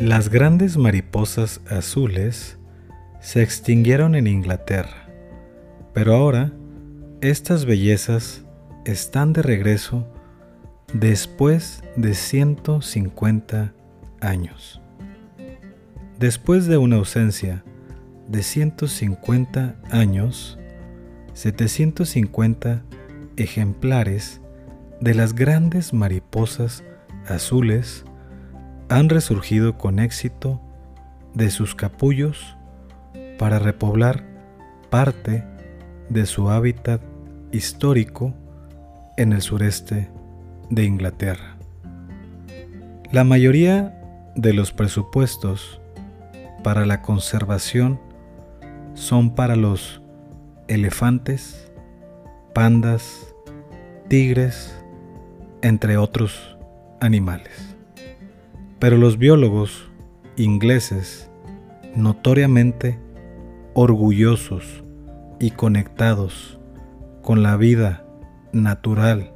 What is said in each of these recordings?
Las grandes mariposas azules se extinguieron en Inglaterra, pero ahora estas bellezas están de regreso después de 150 años. Después de una ausencia de 150 años, 750 ejemplares de las grandes mariposas azules han resurgido con éxito de sus capullos para repoblar parte de su hábitat histórico en el sureste de Inglaterra. La mayoría de los presupuestos para la conservación son para los elefantes, pandas, tigres, entre otros animales. Pero los biólogos ingleses, notoriamente orgullosos y conectados con la vida natural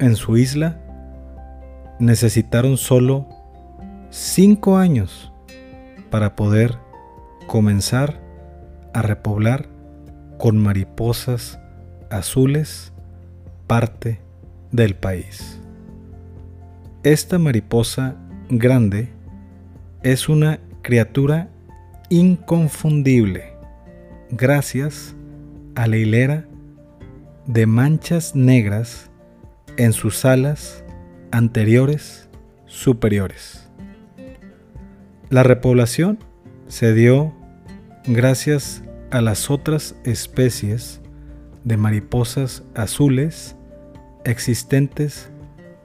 en su isla, necesitaron solo cinco años para poder comenzar a repoblar con mariposas azules parte del país. Esta mariposa grande es una criatura inconfundible gracias a la hilera de manchas negras en sus alas anteriores superiores. La repoblación se dio gracias a las otras especies de mariposas azules existentes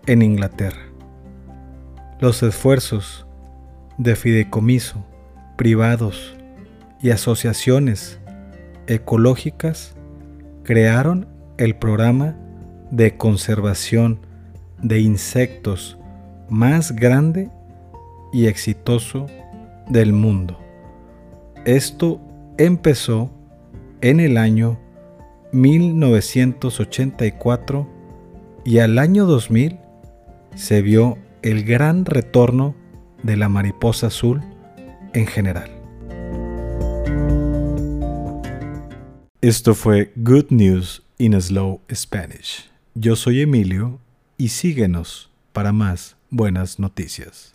en Inglaterra. Los esfuerzos de fideicomiso privados y asociaciones ecológicas crearon el programa de conservación de insectos más grande y exitoso del mundo. Esto empezó en el año 1984 y al año 2000 se vio el gran retorno de la mariposa azul en general. Esto fue Good News in Slow Spanish. Yo soy Emilio y síguenos para más buenas noticias.